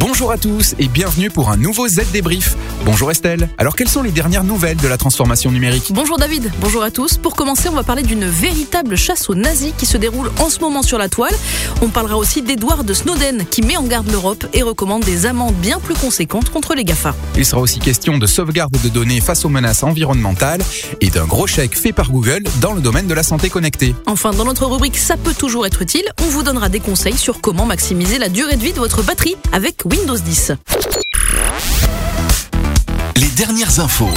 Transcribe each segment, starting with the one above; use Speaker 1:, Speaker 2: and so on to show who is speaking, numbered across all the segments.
Speaker 1: Bonjour à tous et bienvenue pour un nouveau Z débrief. Bonjour Estelle. Alors quelles sont les dernières nouvelles de la transformation numérique
Speaker 2: Bonjour David, bonjour à tous. Pour commencer, on va parler d'une véritable chasse aux nazis qui se déroule en ce moment sur la toile. On parlera aussi d'Edward Snowden qui met en garde l'Europe et recommande des amendes bien plus conséquentes contre les GAFA.
Speaker 1: Il sera aussi question de sauvegarde de données face aux menaces environnementales et d'un gros chèque fait par Google dans le domaine de la santé connectée.
Speaker 2: Enfin, dans notre rubrique Ça peut toujours être utile, on vous donnera des conseils sur comment maximiser la durée de vie de votre batterie avec Windows 10.
Speaker 3: Les dernières infos.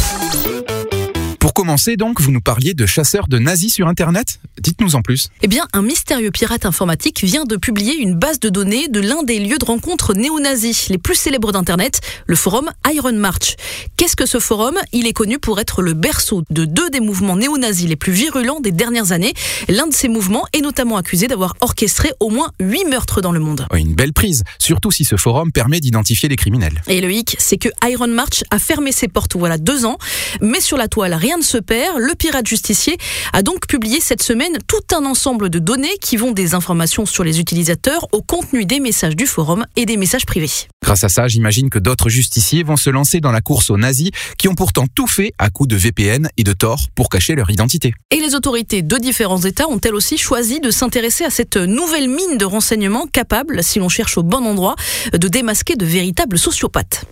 Speaker 1: Pour commencer donc, vous nous parliez de chasseurs de nazis sur Internet Dites-nous en plus.
Speaker 2: Eh bien, un mystérieux pirate informatique vient de publier une base de données de l'un des lieux de rencontre néo-nazis les plus célèbres d'Internet, le forum Iron March. Qu'est-ce que ce forum? Il est connu pour être le berceau de deux des mouvements néo-nazis les plus virulents des dernières années. L'un de ces mouvements est notamment accusé d'avoir orchestré au moins huit meurtres dans le monde.
Speaker 1: Une belle prise, surtout si ce forum permet d'identifier les criminels.
Speaker 2: Et le hic, c'est que Iron March a fermé ses portes voilà deux ans, mais sur la toile, rien ne se perd. Le pirate justicier a donc publié cette semaine tout un ensemble de données qui vont des informations sur les utilisateurs au contenu des messages du forum et des messages privés.
Speaker 1: Grâce à ça, j'imagine que d'autres justiciers vont se lancer dans la course aux nazis qui ont pourtant tout fait à coup de VPN et de Tor pour cacher leur identité.
Speaker 2: Et les autorités de différents États ont elles aussi choisi de s'intéresser à cette nouvelle mine de renseignements capable, si l'on cherche au bon endroit, de démasquer de véritables sociopathes.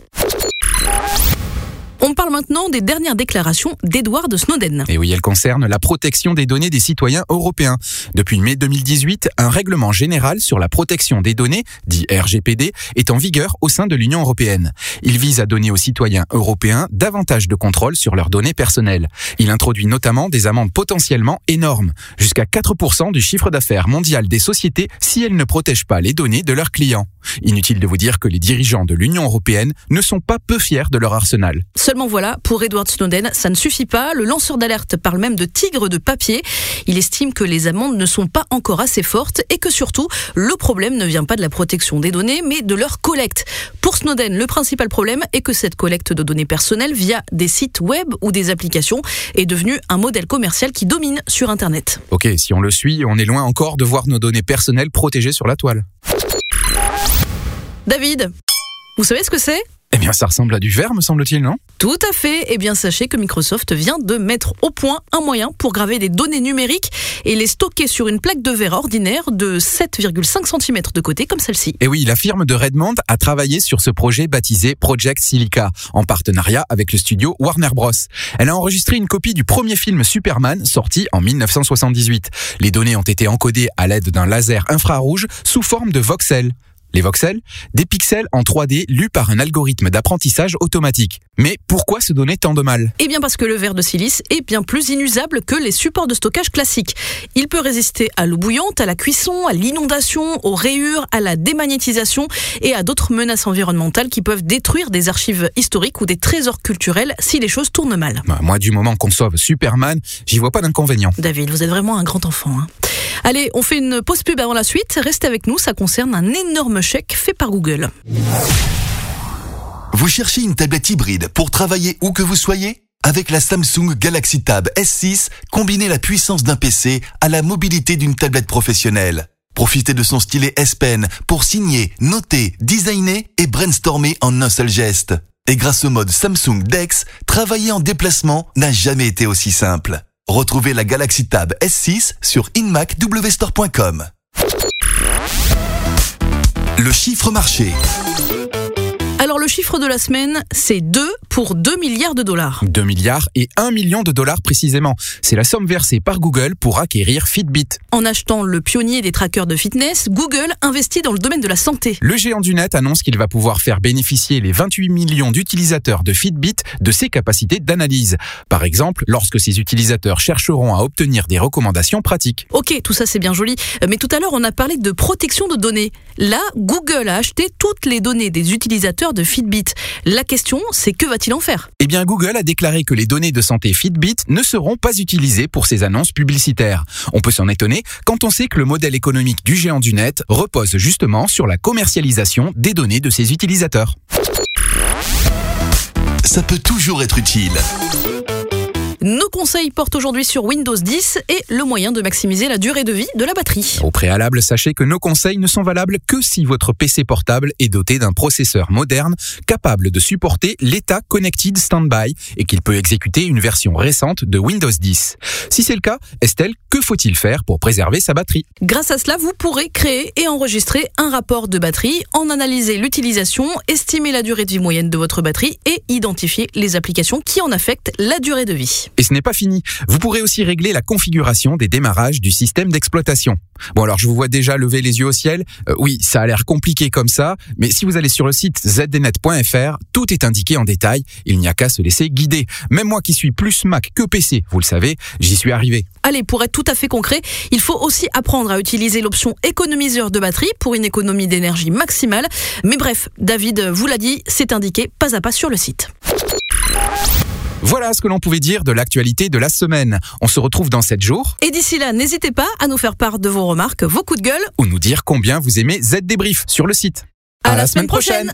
Speaker 2: Parle maintenant des dernières déclarations d'Edward Snowden.
Speaker 1: Et oui, elles concernent la protection des données des citoyens européens. Depuis mai 2018, un règlement général sur la protection des données, dit RGPD, est en vigueur au sein de l'Union européenne. Il vise à donner aux citoyens européens davantage de contrôle sur leurs données personnelles. Il introduit notamment des amendes potentiellement énormes, jusqu'à 4% du chiffre d'affaires mondial des sociétés si elles ne protègent pas les données de leurs clients. Inutile de vous dire que les dirigeants de l'Union européenne ne sont pas peu fiers de leur arsenal.
Speaker 2: Seulement voilà, pour Edward Snowden, ça ne suffit pas. Le lanceur d'alerte parle même de tigre de papier. Il estime que les amendes ne sont pas encore assez fortes et que surtout, le problème ne vient pas de la protection des données, mais de leur collecte. Pour Snowden, le principal problème est que cette collecte de données personnelles via des sites web ou des applications est devenue un modèle commercial qui domine sur Internet.
Speaker 1: Ok, si on le suit, on est loin encore de voir nos données personnelles protégées sur la toile.
Speaker 2: David, vous savez ce que c'est?
Speaker 1: Eh bien, ça ressemble à du verre, me semble-t-il, non?
Speaker 2: Tout à fait. Eh bien, sachez que Microsoft vient de mettre au point un moyen pour graver des données numériques et les stocker sur une plaque de verre ordinaire de 7,5 cm de côté, comme celle-ci.
Speaker 1: Et oui, la firme de Redmond a travaillé sur ce projet baptisé Project Silica, en partenariat avec le studio Warner Bros. Elle a enregistré une copie du premier film Superman, sorti en 1978. Les données ont été encodées à l'aide d'un laser infrarouge sous forme de voxels. Les voxels Des pixels en 3D lus par un algorithme d'apprentissage automatique. Mais pourquoi se donner tant de mal?
Speaker 2: Eh bien parce que le verre de silice est bien plus inusable que les supports de stockage classiques. Il peut résister à l'eau bouillante, à la cuisson, à l'inondation, aux rayures, à la démagnétisation et à d'autres menaces environnementales qui peuvent détruire des archives historiques ou des trésors culturels si les choses tournent mal.
Speaker 1: Bah, moi, du moment qu'on sauve Superman, j'y vois pas d'inconvénient.
Speaker 2: David, vous êtes vraiment un grand enfant. Hein. Allez, on fait une pause pub avant la suite. Restez avec nous, ça concerne un énorme fait par Google.
Speaker 3: Vous cherchez une tablette hybride pour travailler où que vous soyez? Avec la Samsung Galaxy Tab S6, combinez la puissance d'un PC à la mobilité d'une tablette professionnelle. Profitez de son stylet S Pen pour signer, noter, designer et brainstormer en un seul geste. Et grâce au mode Samsung Dex, travailler en déplacement n'a jamais été aussi simple. Retrouvez la Galaxy Tab S6 sur inmacwstore.com. Le chiffre marché.
Speaker 2: Alors le chiffre de la semaine, c'est 2 pour 2 milliards de dollars.
Speaker 1: 2 milliards et 1 million de dollars précisément. C'est la somme versée par Google pour acquérir Fitbit.
Speaker 2: En achetant le pionnier des trackers de fitness, Google investit dans le domaine de la santé.
Speaker 1: Le géant du net annonce qu'il va pouvoir faire bénéficier les 28 millions d'utilisateurs de Fitbit de ses capacités d'analyse. Par exemple, lorsque ces utilisateurs chercheront à obtenir des recommandations pratiques.
Speaker 2: Ok, tout ça c'est bien joli, mais tout à l'heure on a parlé de protection de données. Là, Google a acheté toutes les données des utilisateurs de Fitbit. La question, c'est que va-t-il en faire?
Speaker 1: Eh bien, Google a déclaré que les données de santé Fitbit ne seront pas utilisées pour ses annonces publicitaires. On peut s'en étonner quand on sait que le modèle économique du géant du net repose justement sur la commercialisation des données de ses utilisateurs.
Speaker 3: Ça peut toujours être utile.
Speaker 2: Nos conseils portent aujourd'hui sur Windows 10 et le moyen de maximiser la durée de vie de la batterie.
Speaker 1: Au préalable, sachez que nos conseils ne sont valables que si votre PC portable est doté d'un processeur moderne capable de supporter l'état Connected Standby et qu'il peut exécuter une version récente de Windows 10. Si c'est le cas, Estelle, que faut-il faire pour préserver sa batterie?
Speaker 2: Grâce à cela, vous pourrez créer et enregistrer un rapport de batterie, en analyser l'utilisation, estimer la durée de vie moyenne de votre batterie et identifier les applications qui en affectent la durée de vie.
Speaker 1: Et ce n'est pas fini. Vous pourrez aussi régler la configuration des démarrages du système d'exploitation. Bon alors je vous vois déjà lever les yeux au ciel. Euh, oui, ça a l'air compliqué comme ça, mais si vous allez sur le site zdnet.fr, tout est indiqué en détail. Il n'y a qu'à se laisser guider. Même moi qui suis plus Mac que PC, vous le savez, j'y suis arrivé.
Speaker 2: Allez, pour être tout à fait concret, il faut aussi apprendre à utiliser l'option économiseur de batterie pour une économie d'énergie maximale. Mais bref, David vous l'a dit, c'est indiqué pas à pas sur le site.
Speaker 1: Voilà ce que l'on pouvait dire de l'actualité de la semaine. On se retrouve dans 7 jours.
Speaker 2: Et d'ici là, n'hésitez pas à nous faire part de vos remarques, vos coups de gueule.
Speaker 1: Ou nous dire combien vous aimez Z Débrief sur le site.
Speaker 2: À, la, semaine prochaine.